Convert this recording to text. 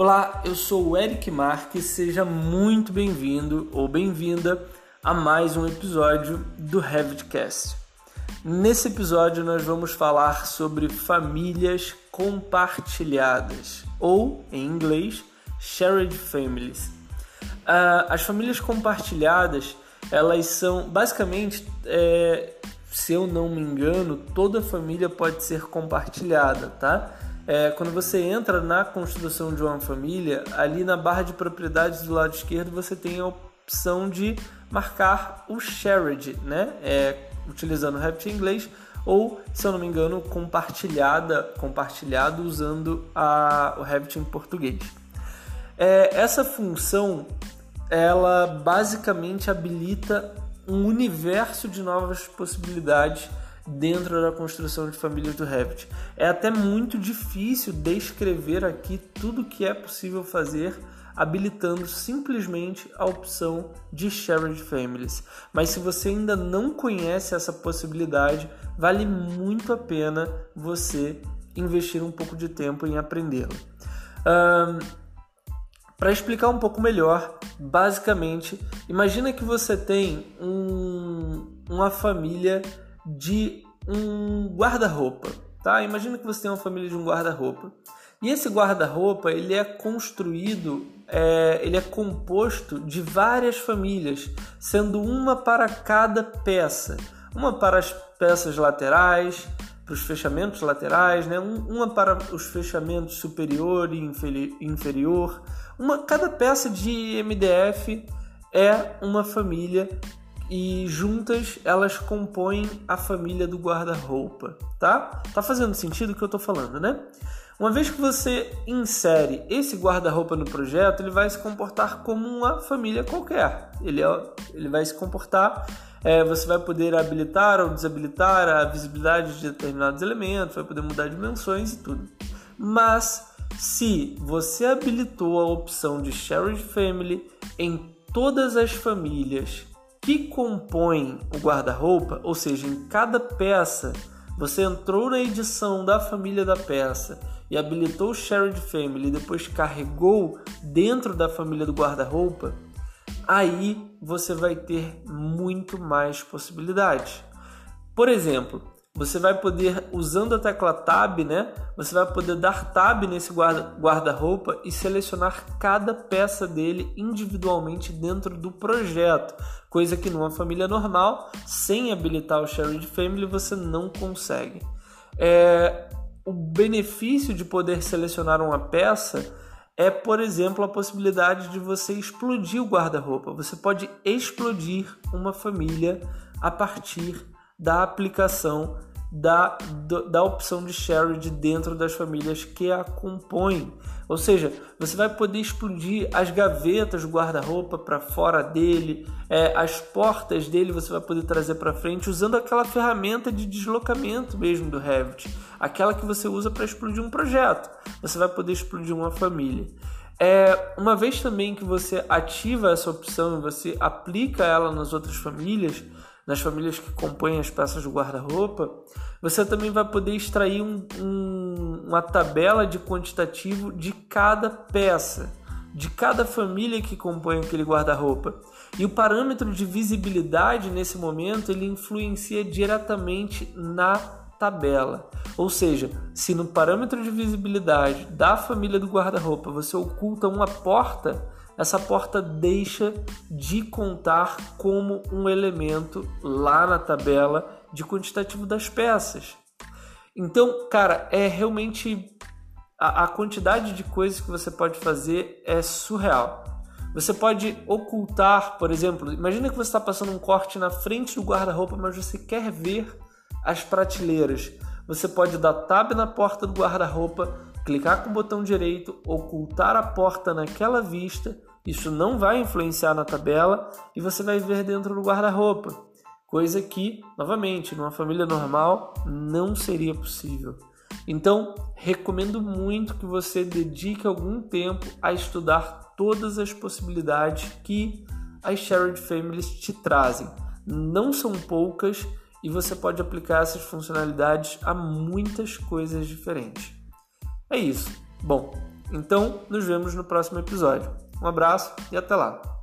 Olá, eu sou o Eric Marques, seja muito bem-vindo ou bem-vinda a mais um episódio do Revitcast. Nesse episódio nós vamos falar sobre famílias compartilhadas ou, em inglês, shared families. Uh, as famílias compartilhadas, elas são basicamente, é, se eu não me engano, toda família pode ser compartilhada, tá? É, quando você entra na construção de uma família, ali na barra de propriedades do lado esquerdo você tem a opção de marcar o shared, né? É, utilizando o Revit em inglês ou, se eu não me engano, compartilhada, compartilhado usando a, o Revit em português. É, essa função, ela basicamente habilita um universo de novas possibilidades dentro da construção de famílias do Revit. É até muito difícil descrever aqui tudo que é possível fazer habilitando simplesmente a opção de Shared Families. Mas se você ainda não conhece essa possibilidade, vale muito a pena você investir um pouco de tempo em aprendê-la. Um, Para explicar um pouco melhor, basicamente, imagina que você tem um, uma família de um guarda-roupa, tá? Imagina que você tem uma família de um guarda-roupa. E esse guarda-roupa ele é construído, é, ele é composto de várias famílias, sendo uma para cada peça, uma para as peças laterais, para os fechamentos laterais, né? uma para os fechamentos superior e inferior. Uma, cada peça de MDF é uma família e juntas elas compõem a família do guarda-roupa, tá? Tá fazendo sentido o que eu tô falando, né? Uma vez que você insere esse guarda-roupa no projeto, ele vai se comportar como uma família qualquer. Ele, é, ele vai se comportar, é, você vai poder habilitar ou desabilitar a visibilidade de determinados elementos, vai poder mudar dimensões e tudo. Mas se você habilitou a opção de Shared Family em todas as famílias que compõem o guarda-roupa, ou seja, em cada peça, você entrou na edição da família da peça e habilitou o Shared Family e depois carregou dentro da família do guarda-roupa, aí você vai ter muito mais possibilidades. Por exemplo, você vai poder, usando a tecla Tab, né? Você vai poder dar Tab nesse guarda-roupa e selecionar cada peça dele individualmente dentro do projeto, coisa que numa família normal, sem habilitar o Shared Family, você não consegue. É, o benefício de poder selecionar uma peça é, por exemplo, a possibilidade de você explodir o guarda-roupa. Você pode explodir uma família a partir da aplicação da, da opção de shared dentro das famílias que a compõem. Ou seja, você vai poder explodir as gavetas do guarda-roupa para fora dele, é, as portas dele você vai poder trazer para frente usando aquela ferramenta de deslocamento mesmo do Revit, aquela que você usa para explodir um projeto. Você vai poder explodir uma família. É, uma vez também que você ativa essa opção e você aplica ela nas outras famílias, nas famílias que compõem as peças do guarda-roupa, você também vai poder extrair um, um, uma tabela de quantitativo de cada peça, de cada família que compõe aquele guarda-roupa. E o parâmetro de visibilidade nesse momento ele influencia diretamente na tabela. Ou seja, se no parâmetro de visibilidade da família do guarda-roupa você oculta uma porta, essa porta deixa de contar como um elemento lá na tabela de quantitativo das peças. Então, cara, é realmente a, a quantidade de coisas que você pode fazer é surreal. Você pode ocultar, por exemplo, imagina que você está passando um corte na frente do guarda-roupa, mas você quer ver as prateleiras. Você pode dar tab na porta do guarda-roupa, clicar com o botão direito, ocultar a porta naquela vista isso não vai influenciar na tabela e você vai ver dentro do guarda-roupa, coisa que, novamente, numa família normal não seria possível. Então, recomendo muito que você dedique algum tempo a estudar todas as possibilidades que as shared families te trazem. Não são poucas e você pode aplicar essas funcionalidades a muitas coisas diferentes. É isso. Bom, Então, nos vemos no próximo episódio. Um abraço e até lá!